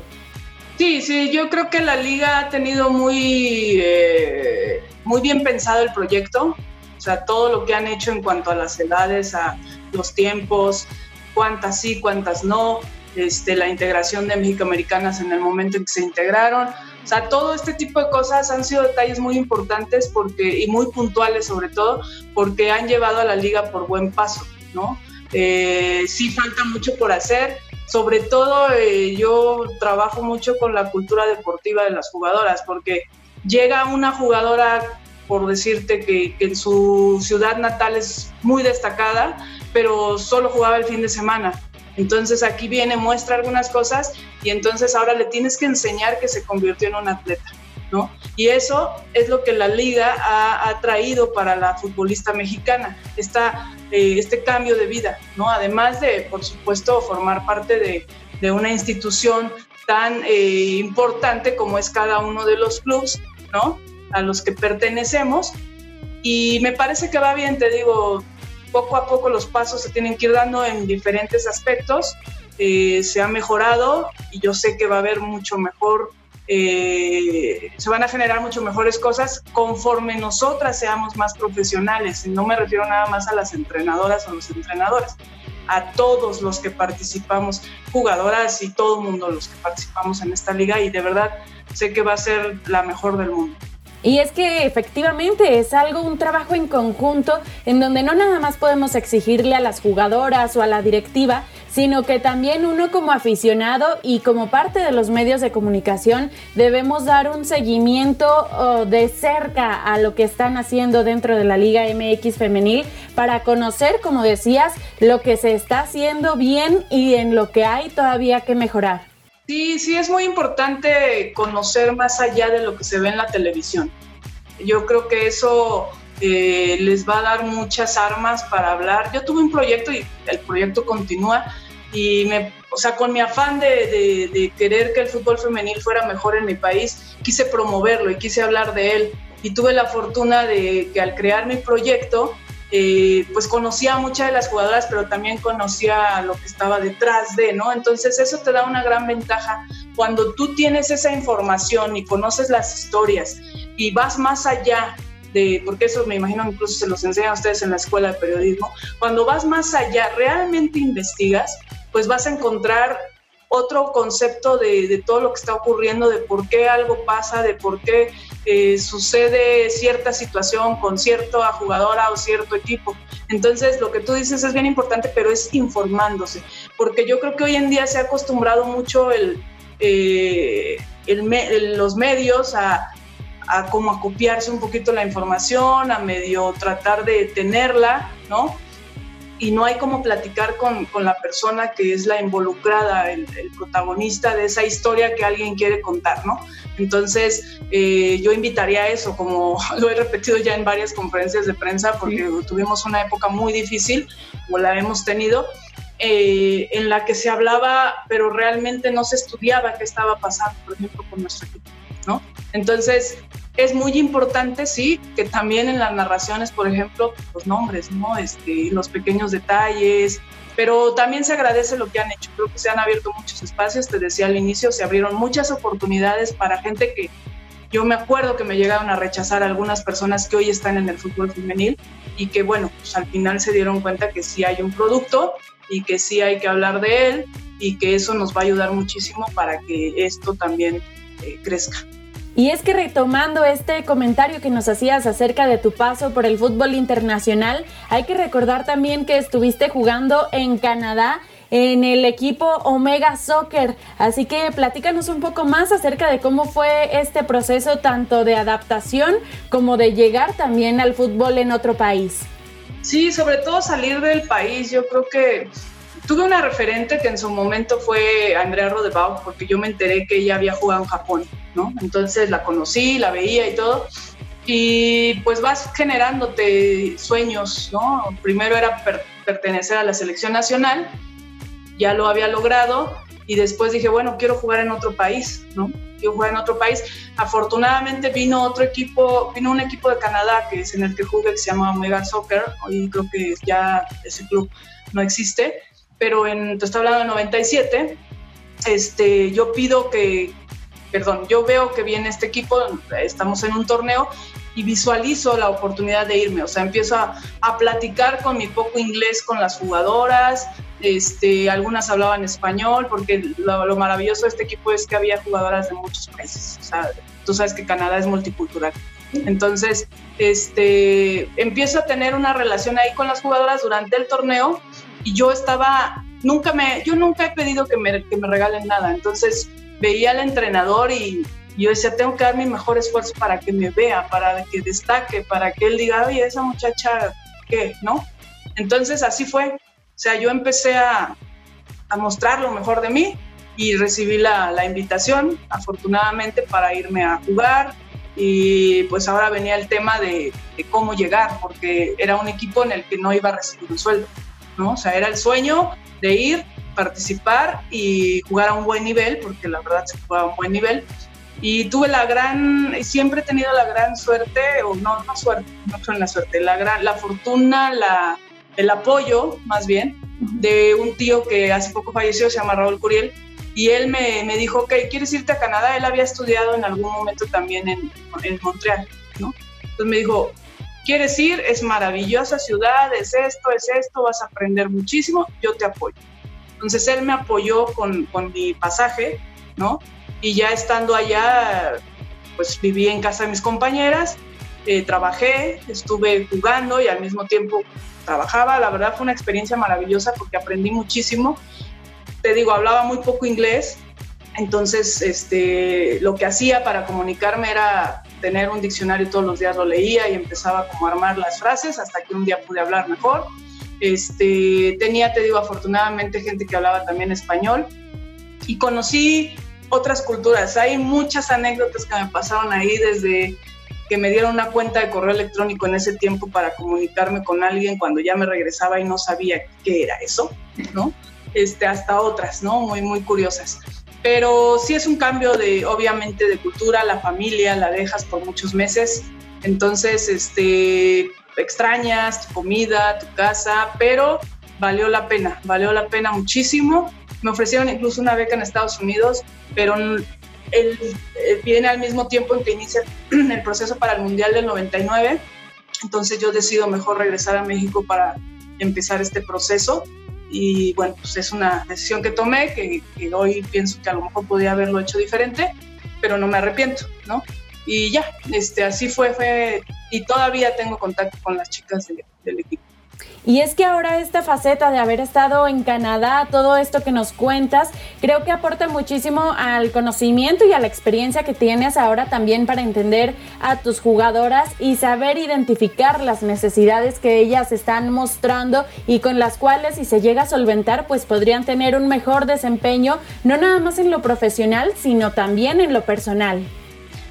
Sí, sí, yo creo que la liga ha tenido muy, eh, muy bien pensado el proyecto. O sea, todo lo que han hecho en cuanto a las edades, a los tiempos, cuántas sí, cuántas no, este, la integración de mexicoamericanas en el momento en que se integraron. O sea, todo este tipo de cosas han sido detalles muy importantes porque, y muy puntuales sobre todo, porque han llevado a la liga por buen paso, ¿no? Eh, sí falta mucho por hacer. Sobre todo eh, yo trabajo mucho con la cultura deportiva de las jugadoras, porque llega una jugadora por decirte que, que, en su ciudad natal es muy destacada, pero solo jugaba el fin de semana. Entonces aquí viene, muestra algunas cosas y entonces ahora le tienes que enseñar que se convirtió en un atleta. ¿no? Y eso es lo que la liga ha, ha traído para la futbolista mexicana, esta, eh, este cambio de vida, ¿no? Además de, por supuesto, formar parte de, de una institución tan eh, importante como es cada uno de los clubes, ¿no? A los que pertenecemos y me parece que va bien, te digo, poco a poco los pasos se tienen que ir dando en diferentes aspectos, eh, se ha mejorado y yo sé que va a haber mucho mejor, eh, se van a generar mucho mejores cosas conforme nosotras seamos más profesionales, y no me refiero nada más a las entrenadoras o los entrenadores, a todos los que participamos, jugadoras y todo el mundo los que participamos en esta liga y de verdad sé que va a ser la mejor del mundo. Y es que efectivamente es algo, un trabajo en conjunto en donde no nada más podemos exigirle a las jugadoras o a la directiva, sino que también uno como aficionado y como parte de los medios de comunicación debemos dar un seguimiento oh, de cerca a lo que están haciendo dentro de la Liga MX femenil para conocer, como decías, lo que se está haciendo bien y en lo que hay todavía que mejorar. Sí, sí, es muy importante conocer más allá de lo que se ve en la televisión. Yo creo que eso eh, les va a dar muchas armas para hablar. Yo tuve un proyecto y el proyecto continúa y me, o sea, con mi afán de, de, querer que el fútbol femenil fuera mejor en mi país, quise promoverlo y quise hablar de él. Y tuve la fortuna de que al crear mi proyecto, eh, pues conocía a muchas de las jugadoras, pero también conocía lo que estaba detrás de, ¿no? Entonces eso te da una gran ventaja cuando tú tienes esa información y conoces las historias y vas más allá de, porque eso me imagino incluso se los enseñan a ustedes en la escuela de periodismo, cuando vas más allá, realmente investigas, pues vas a encontrar otro concepto de, todo lo que está ocurriendo, de por qué algo pasa, de por qué eh, sucede cierta situación con cierta jugadora o cierto equipo. Entonces, lo que tú dices es bien importante, pero es informándose, porque yo creo que hoy en día se ha acostumbrado mucho el, eh, los medios a, a como a copiarse un poquito la información, a medio tratar de tenerla, ¿no? Y no hay como platicar con, con la persona que es la involucrada, el, protagonista de esa historia que alguien quiere contar, ¿no? Entonces, eh, yo invitaría a eso, como lo he repetido ya en varias conferencias de prensa, porque tuvimos una época muy difícil, como la hemos tenido, eh, en la que se hablaba, pero realmente no se estudiaba qué estaba pasando, por ejemplo, con nuestro equipo, ¿no? Entonces, es muy importante, sí, que también en las narraciones, por ejemplo, los nombres, ¿no? Este, los pequeños detalles, pero también se agradece lo que han hecho. Creo que se han abierto muchos espacios, te decía al inicio, se abrieron muchas oportunidades para gente que yo me acuerdo que me llegaron a rechazar algunas personas que hoy están en el fútbol femenil y que, bueno, pues al final se dieron cuenta que sí hay un producto y que sí hay que hablar de él y que eso nos va a ayudar muchísimo para que esto también eh, crezca. Y es que retomando este comentario que nos hacías acerca de tu paso por el fútbol internacional, hay que recordar también que estuviste jugando en Canadá en el equipo Omega Soccer. Así que platícanos un poco más acerca de cómo fue este proceso tanto de adaptación como de llegar también al fútbol en otro país. Sí, sobre todo salir del país. Yo creo que tuve una referente que en su momento fue Andrea Rodebau, porque yo me enteré que ella había jugado en Japón. ¿no? Entonces la conocí, la veía y todo. Y pues vas generándote sueños, ¿no? Primero era pertenecer a la selección nacional, ya lo había logrado, y después dije, bueno, quiero jugar en otro país, ¿no? Quiero jugar en otro país. Afortunadamente vino otro equipo, vino un equipo de Canadá que es en el que jugué, que se llama Omega Soccer, hoy creo que ya ese club no existe, pero en, te estoy hablando de 97, este, yo pido que, perdón, yo veo que viene este equipo, estamos en un torneo y visualizo la oportunidad de irme, o sea, empiezo a, platicar con mi poco inglés con las jugadoras, este, algunas hablaban español, porque lo, maravilloso de este equipo es que había jugadoras de muchos países, o sea, tú sabes que Canadá es multicultural. Entonces, este, empiezo a tener una relación ahí con las jugadoras durante el torneo y yo estaba, nunca me, yo nunca he pedido que me, que me regalen nada, entonces veía al entrenador y, yo decía, tengo que dar mi mejor esfuerzo para que me vea, para que destaque, para que él diga, oye, esa muchacha, ¿qué? ¿No? Entonces así fue. O sea, yo empecé a, a mostrar lo mejor de mí y recibí la, la, invitación, afortunadamente, para irme a jugar. Y pues ahora venía el tema de, de, cómo llegar, porque era un equipo en el que no iba a recibir un sueldo, ¿no? O sea, era el sueño de ir participar y jugar a un buen nivel, porque la verdad se jugaba a un buen nivel. Y tuve la gran, siempre he tenido la gran suerte, o no, no suerte, no son la suerte, la, gran, la fortuna, la, el apoyo más bien, de un tío que hace poco falleció, se llama Raúl Curiel, y él me, me dijo, ok, ¿quieres irte a Canadá? Él había estudiado en algún momento también en, en Montreal, ¿no? Entonces me dijo, ¿quieres ir? Es maravillosa ciudad, es esto, es esto, vas a aprender muchísimo, yo te apoyo. Entonces él me apoyó con, con mi pasaje, ¿no? Y ya estando allá, pues viví en casa de mis compañeras, eh, trabajé, estuve jugando y al mismo tiempo trabajaba. La verdad fue una experiencia maravillosa porque aprendí muchísimo. Te digo, hablaba muy poco inglés, entonces este, lo que hacía para comunicarme era tener un diccionario todos los días, lo leía y empezaba como a armar las frases hasta que un día pude hablar mejor. Este, tenía, te digo, afortunadamente gente que hablaba también español y conocí otras culturas. Hay muchas anécdotas que me pasaron ahí desde que me dieron una cuenta de correo electrónico en ese tiempo para comunicarme con alguien cuando ya me regresaba y no sabía qué era eso, ¿no? Este, hasta otras, ¿no? Muy, muy curiosas. Pero sí es un cambio de, obviamente, de cultura, la familia, la dejas por muchos meses, entonces, este, extrañas tu comida, tu casa, pero valió la pena, valió la pena muchísimo. Me ofrecieron incluso una beca en Estados Unidos, pero él, eh, viene al mismo tiempo en que inicia el proceso para el Mundial del 99, entonces yo decido mejor regresar a México para empezar este proceso y bueno, pues es una decisión que tomé, que, hoy pienso que a lo mejor podría haberlo hecho diferente, pero no me arrepiento, ¿no? Y ya, este, así fue, fue, y todavía tengo contacto con las chicas del equipo. Y es que ahora esta faceta de haber estado en Canadá, todo esto que nos cuentas, creo que aporta muchísimo al conocimiento y a la experiencia que tienes ahora también para entender a tus jugadoras y saber identificar las necesidades que ellas están mostrando y con las cuales si se llega a solventar pues podrían tener un mejor desempeño, no nada más en lo profesional, sino también en lo personal.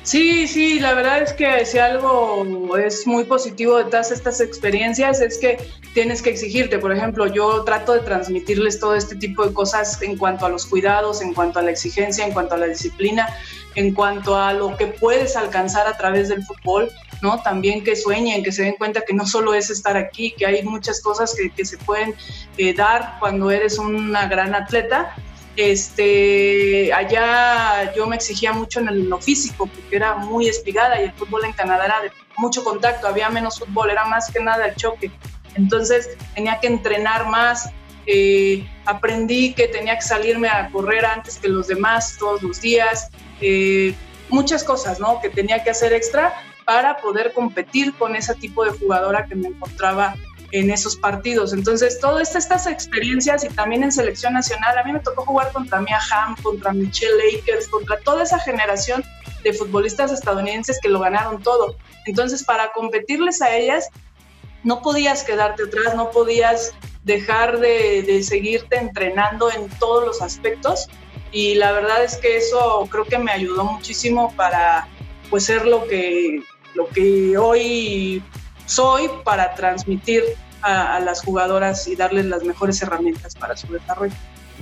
Sí, sí, la verdad es que si algo es muy positivo de todas estas experiencias es que tienes que exigirte. Por ejemplo, yo trato de transmitirles todo este tipo de cosas en cuanto a los cuidados, en cuanto a la exigencia, en cuanto a la disciplina, en cuanto a lo que puedes alcanzar a través del fútbol, ¿no? También que sueñen, que se den cuenta que no solo es estar aquí, que hay muchas cosas que, que se pueden eh, dar cuando eres una gran atleta este, allá yo me exigía mucho en lo físico porque era muy espigada y el fútbol en Canadá era de mucho contacto, había menos fútbol, era más que nada el choque. Entonces tenía que entrenar más, eh, aprendí que tenía que salirme a correr antes que los demás todos los días, eh, muchas cosas, ¿no? Que tenía que hacer extra para poder competir con ese tipo de jugadora que me encontraba en esos partidos. Entonces, todas estas experiencias y también en selección nacional, a mí me tocó jugar contra Mia Hamm, contra Michelle Lakers, contra toda esa generación de futbolistas estadounidenses que lo ganaron todo. Entonces, para competirles a ellas, no podías quedarte atrás, no podías dejar de, de seguirte entrenando en todos los aspectos. Y la verdad es que eso creo que me ayudó muchísimo para pues ser lo que, lo que hoy soy para transmitir a, las jugadoras y darles las mejores herramientas para su desarrollo.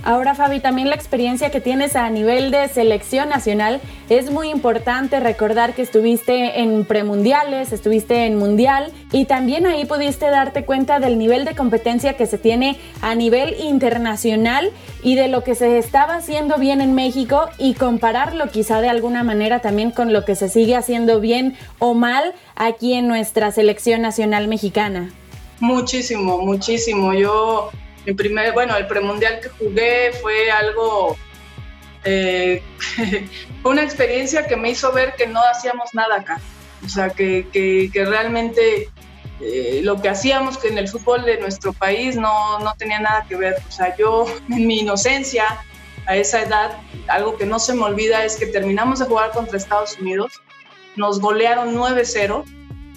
Ahora, Fabi, también la experiencia que tienes a nivel de selección nacional es muy importante recordar que estuviste en premundiales, estuviste en mundial y también ahí pudiste darte cuenta del nivel de competencia que se tiene a nivel internacional y de lo que se estaba haciendo bien en México y compararlo quizá de alguna manera también con lo que se sigue haciendo bien o mal aquí en nuestra selección nacional mexicana. Muchísimo, muchísimo. Yo mi primer, bueno, el premundial que jugué fue algo, eh, fue una experiencia que me hizo ver que no hacíamos nada acá. O sea, que, que, realmente eh, lo que hacíamos que en el fútbol de nuestro país no, no tenía nada que ver. O sea, yo en mi inocencia, a esa edad, algo que no se me olvida es que terminamos de jugar contra Estados Unidos, nos golearon 9-0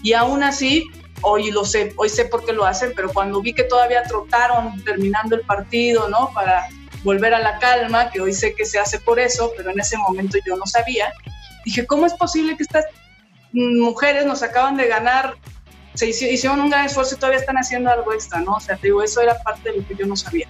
y aún así hoy lo sé, hoy sé por qué lo hacen, pero cuando vi que todavía trotaron terminando el partido, ¿no? Para volver a la calma, que hoy sé que se hace por eso, pero en ese momento yo no sabía, dije, ¿cómo es posible que estas mujeres nos acaban de ganar? Se hicieron un gran esfuerzo y todavía están haciendo algo extra, ¿no? O sea, digo, eso era parte de lo que yo no sabía.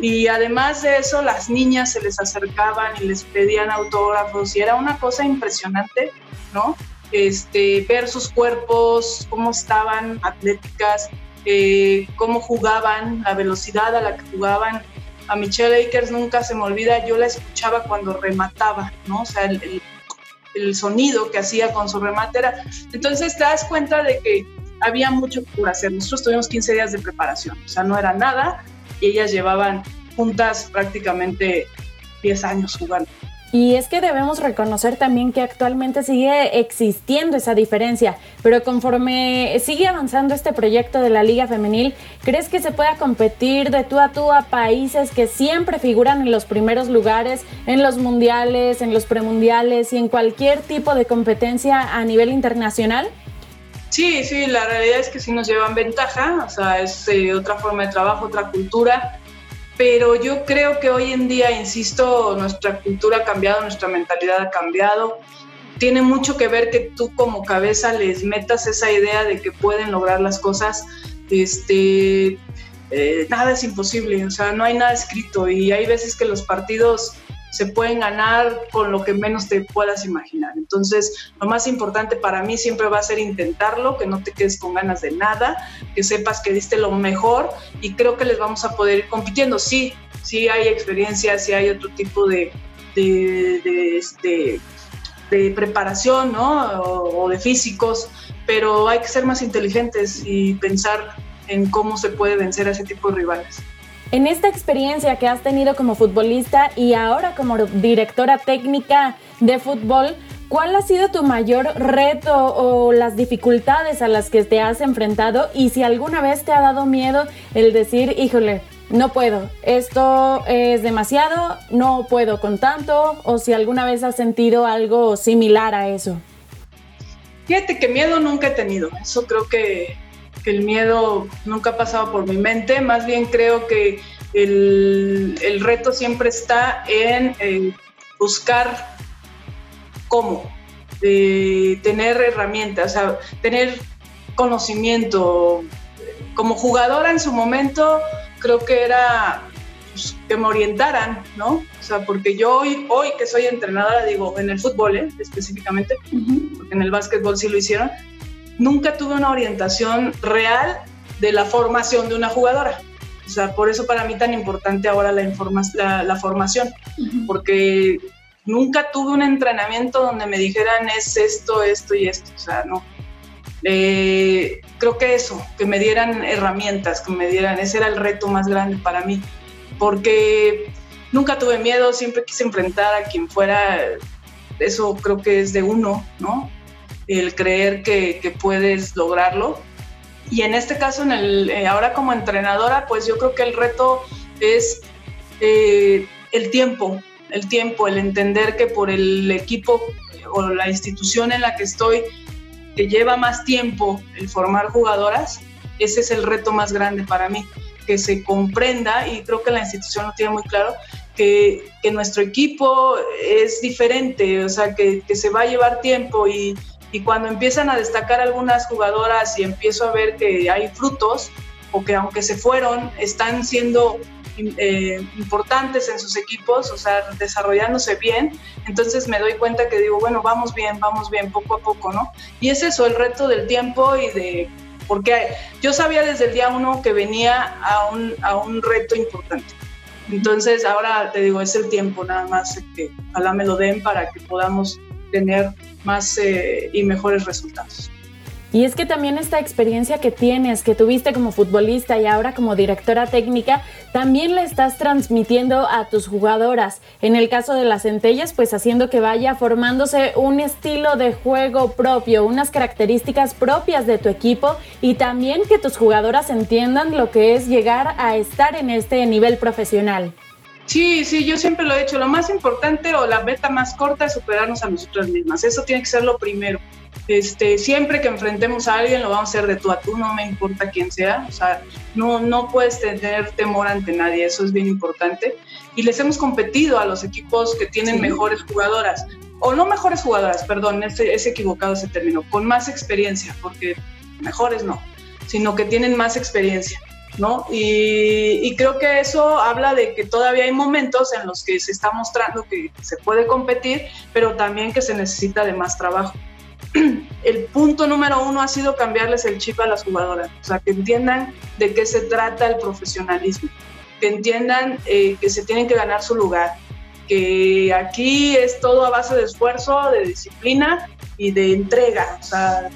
Y además de eso, las niñas se les acercaban y les pedían autógrafos y era una cosa impresionante, ¿no? Este, ver sus cuerpos, cómo estaban atléticas, eh, cómo jugaban, la velocidad a la que jugaban. A Michelle Akers nunca se me olvida, yo la escuchaba cuando remataba, ¿no? O sea, el, el, sonido que hacía con su remate era... Entonces te das cuenta de que había mucho por hacer. Nosotros tuvimos 15 días de preparación, o sea, no era nada y ellas llevaban juntas prácticamente 10 años jugando. Y es que debemos reconocer también que actualmente sigue existiendo esa diferencia, pero conforme sigue avanzando este proyecto de la Liga Femenil, ¿crees que se pueda competir de tú a tú a países que siempre figuran en los primeros lugares, en los mundiales, en los premundiales y en cualquier tipo de competencia a nivel internacional? Sí, sí, la realidad es que sí nos llevan ventaja, o sea, es eh, otra forma de trabajo, otra cultura pero yo creo que hoy en día, insisto, nuestra cultura ha cambiado, nuestra mentalidad ha cambiado. Tiene mucho que ver que tú como cabeza les metas esa idea de que pueden lograr las cosas. Este, eh, nada es imposible, o sea, no hay nada escrito y hay veces que los partidos se pueden ganar con lo que menos te puedas imaginar. Entonces, lo más importante para mí siempre va a ser intentarlo, que no te quedes con ganas de nada, que sepas que diste lo mejor y creo que les vamos a poder ir compitiendo. Sí, sí hay experiencia, sí hay otro tipo de, de, este, de preparación ¿no? o de físicos, pero hay que ser más inteligentes y pensar en cómo se puede vencer a ese tipo de rivales. En esta experiencia que has tenido como futbolista y ahora como directora técnica de fútbol, ¿cuál ha sido tu mayor reto o las dificultades a las que te has enfrentado? Y si alguna vez te ha dado miedo el decir, híjole, no puedo, esto es demasiado, no puedo con tanto, o si alguna vez has sentido algo similar a eso. Fíjate que miedo nunca he tenido, eso creo que el miedo nunca ha pasado por mi mente, más bien creo que el, reto siempre está en eh, buscar cómo, tener herramientas, tener conocimiento. Como jugadora en su momento, creo que era pues, que me orientaran, ¿no? O sea, porque yo hoy, hoy que soy entrenadora, digo, en el fútbol, ¿eh? específicamente, porque en el básquetbol sí lo hicieron, nunca tuve una orientación real de la formación de una jugadora. O sea, por eso para mí tan importante ahora la, la, formación, porque nunca tuve un entrenamiento donde me dijeran es esto, esto y esto. O sea, no. Eh, creo que eso, que me dieran herramientas, que me dieran, ese era el reto más grande para mí, porque nunca tuve miedo, siempre quise enfrentar a quien fuera, eso creo que es de uno, ¿no? El creer que, puedes lograrlo. Y en este caso, en el, eh, ahora como entrenadora, pues yo creo que el reto es eh, el tiempo, el tiempo, el entender que por el equipo o la institución en la que estoy, que lleva más tiempo el formar jugadoras, ese es el reto más grande para mí, que se comprenda, y creo que la institución lo tiene muy claro, que, que nuestro equipo es diferente, o sea, que se va a llevar tiempo y, y cuando empiezan a destacar algunas jugadoras y empiezo a ver que hay frutos o que aunque se fueron están siendo eh, importantes en sus equipos, o sea, desarrollándose bien, entonces me doy cuenta que digo, bueno, vamos bien, vamos bien, poco a poco, ¿no? Y es eso, el reto del tiempo y de, porque yo sabía desde el día uno que venía a un, a un reto importante. Entonces ahora te digo, es el tiempo nada más que ojalá me lo den para que podamos tener más eh, y mejores resultados. Y es que también esta experiencia que tienes, que tuviste como futbolista y ahora como directora técnica, también la estás transmitiendo a tus jugadoras. En el caso de las centellas, pues haciendo que vaya formándose un estilo de juego propio, unas características propias de tu equipo y también que tus jugadoras entiendan lo que es llegar a estar en este nivel profesional. Sí, sí, yo siempre lo he hecho. Lo más importante o la meta más corta es superarnos a nosotras mismas. Eso tiene que ser lo primero. Este, siempre que enfrentemos a alguien lo vamos a hacer de tú a tú, no me importa quién sea. O sea, no, no puedes tener temor ante nadie, eso es bien importante. Y les hemos competido a los equipos que tienen mejores jugadoras, o no mejores jugadoras, perdón, ese, es equivocado ese término, con más experiencia, porque mejores no, sino que tienen más experiencia. ¿No? Y, creo que eso habla de que todavía hay momentos en los que se está mostrando que se puede competir, pero también que se necesita de más trabajo. El punto número uno ha sido cambiarles el chip a las jugadoras, o sea, que entiendan de qué se trata el profesionalismo, que entiendan eh, que se tienen que ganar su lugar, que aquí es todo a base de esfuerzo, de disciplina y de entrega, o sea,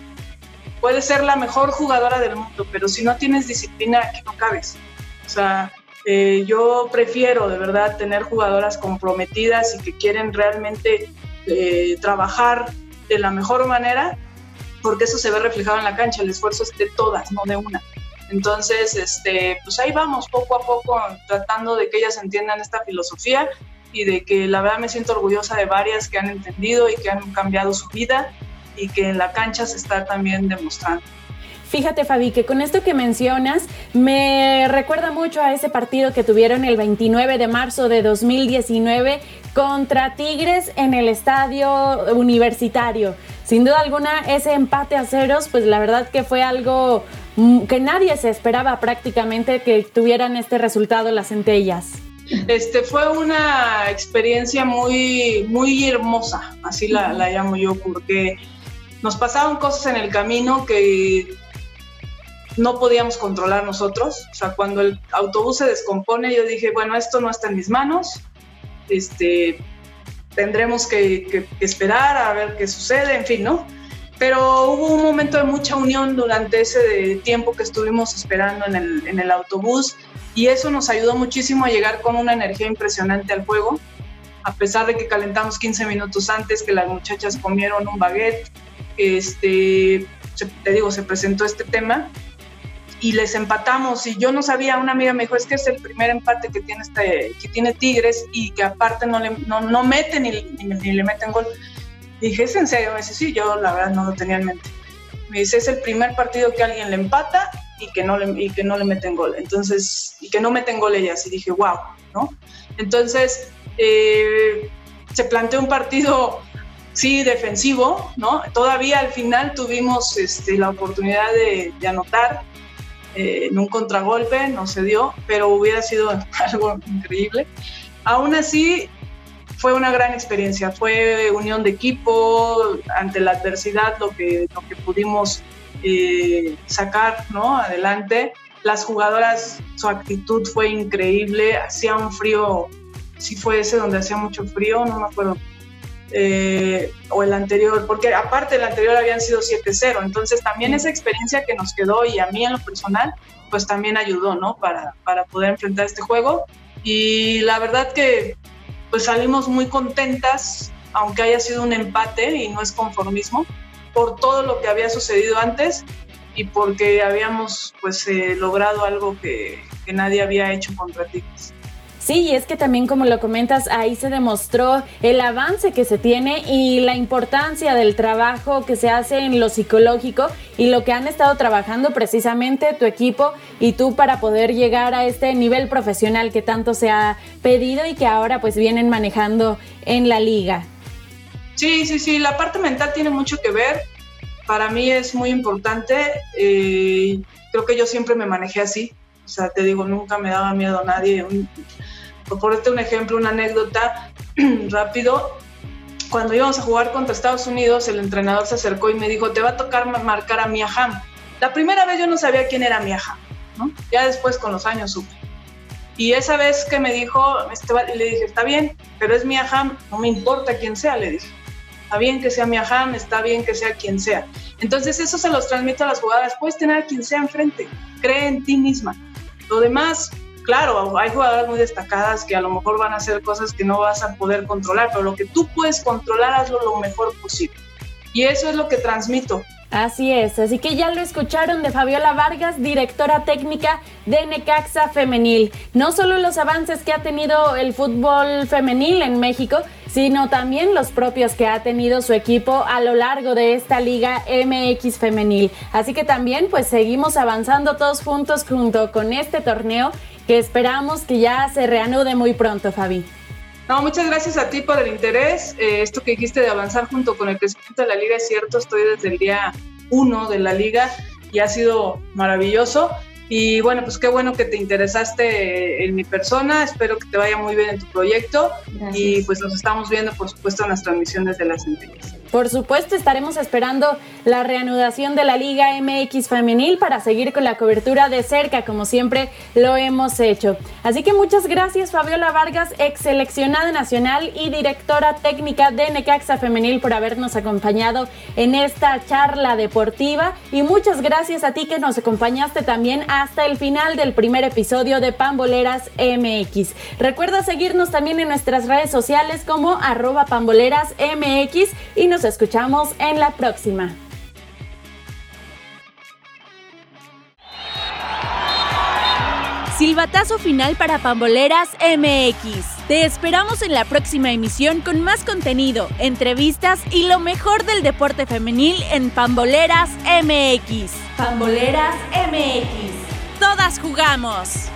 puedes ser la mejor jugadora del mundo, pero si no tienes disciplina, aquí no cabes. O sea, Eh, yo prefiero de verdad tener jugadoras comprometidas y que quieren realmente eh, trabajar de la mejor manera, porque eso se ve reflejado en la cancha, el esfuerzo es de todas, no de una. Entonces, este, pues ahí vamos poco a poco tratando de que ellas entiendan esta filosofía y de que la verdad me siento orgullosa de varias que han entendido y que han cambiado su vida y que en la cancha se está también demostrando. Fíjate, Fabi, que con esto que mencionas me recuerda mucho a ese partido que tuvieron el 29 de marzo de 2019 contra Tigres en el estadio universitario. Sin duda alguna, ese empate a ceros, pues la verdad que fue algo mm, que nadie se esperaba prácticamente que tuvieran este resultado las centellas. Este fue una experiencia muy, muy hermosa, así la, la llamo yo, porque nos pasaban cosas en el camino que no podíamos controlar nosotros. O sea, cuando el autobús se descompone, yo dije, bueno, esto no está en mis manos, este, tendremos que, esperar a ver qué sucede, en fin, ¿no? Pero hubo un momento de mucha unión durante ese tiempo que estuvimos esperando en el, en el autobús y eso nos ayudó muchísimo a llegar con una energía impresionante al juego, a pesar de que calentamos 15 minutos antes, que las muchachas comieron un baguette, este, te digo, se presentó este tema y les empatamos y yo no sabía, una amiga me dijo, es que es el primer empate que tiene, este, que tiene Tigres y que aparte no, le, no, no meten ni, ni, le meten gol. Y dije, ¿es en serio? Me dice, sí, yo la verdad no lo tenía en mente. Me dice, es el primer partido que alguien le empata y que no le, y que no le meten gol. Entonces, y que no meten gol ellas. Y dije, wow, ¿no? Entonces, eh, se planteó un partido, sí, defensivo, ¿no? Todavía al final tuvimos este, la oportunidad de, anotar eh, en un contragolpe, no se dio, pero hubiera sido algo increíble. Aún así, fue una gran experiencia, fue unión de equipo, ante la adversidad lo que, lo que pudimos eh, sacar ¿no? adelante. Las jugadoras, su actitud fue increíble, hacía un frío, si fue ese donde hacía mucho frío, no me acuerdo eh, o el anterior, porque aparte el anterior habían sido 7-0, entonces también esa experiencia que nos quedó y a mí en lo personal, pues también ayudó, ¿no? Para, para poder enfrentar este juego. Y la verdad que pues salimos muy contentas, aunque haya sido un empate y no es conformismo, por todo lo que había sucedido antes y porque habíamos pues eh, logrado algo que, que nadie había hecho contra Tigres. Sí, y es que también como lo comentas, ahí se demostró el avance que se tiene y la importancia del trabajo que se hace en lo psicológico y lo que han estado trabajando precisamente tu equipo y tú para poder llegar a este nivel profesional que tanto se ha pedido y que ahora pues vienen manejando en la liga. Sí, sí, sí, la parte mental tiene mucho que ver. Para mí es muy importante. Eh, creo que yo siempre me manejé así. O sea, te digo, nunca me daba miedo a nadie. Por ponerte un ejemplo, una anécdota rápido, cuando íbamos a jugar contra Estados Unidos, el entrenador se acercó y me dijo, te va a tocar marcar a Mia Hamm. La primera vez yo no sabía quién era Mia Hamm, ¿no? Ya después con los años supe. Y esa vez que me dijo, este, le dije, está bien, pero es Mia Hamm, no me importa quién sea, le dije. Está bien que sea Mia Hamm, está bien que sea quien sea. Entonces eso se los transmito a las jugadoras. Puedes tener a quien sea enfrente, cree en ti misma. Lo demás, claro, hay jugadoras muy destacadas que a lo mejor van a hacer cosas que no vas a poder controlar, pero lo que tú puedes controlar, hazlo lo mejor posible. Y eso es lo que transmito. Así es, así que ya lo escucharon de Fabiola Vargas, directora técnica de Necaxa Femenil. No solo los avances que ha tenido el fútbol femenil en México, sino también los propios que ha tenido su equipo a lo largo de esta Liga MX Femenil. Así que también pues seguimos avanzando todos juntos junto con este torneo que esperamos que ya se reanude muy pronto, Fabi. No, muchas gracias a ti por el interés. Eh, esto que dijiste de avanzar junto con el crecimiento de la liga es cierto, estoy desde el día uno de la liga y ha sido maravilloso. Y bueno, pues qué bueno que te interesaste en mi persona, espero que te vaya muy bien en tu proyecto y pues nos estamos viendo por supuesto en las transmisiones de las centellas. Por supuesto estaremos esperando la reanudación de la Liga MX femenil para seguir con la cobertura de cerca, como siempre lo hemos hecho. Así que muchas gracias Fabiola Vargas, ex seleccionada nacional y directora técnica de Necaxa Femenil por habernos acompañado en esta charla deportiva y muchas gracias a ti que nos acompañaste también hasta el final del primer episodio de Pamboleras MX. Recuerda seguirnos también en nuestras redes sociales como arroba pamboleras MX y nos escuchamos en la próxima. Silbatazo final para Pamboleras MX. Te esperamos en la próxima emisión con más contenido, entrevistas y lo mejor del deporte femenil en Pamboleras MX. Pamboleras MX. Todas jugamos.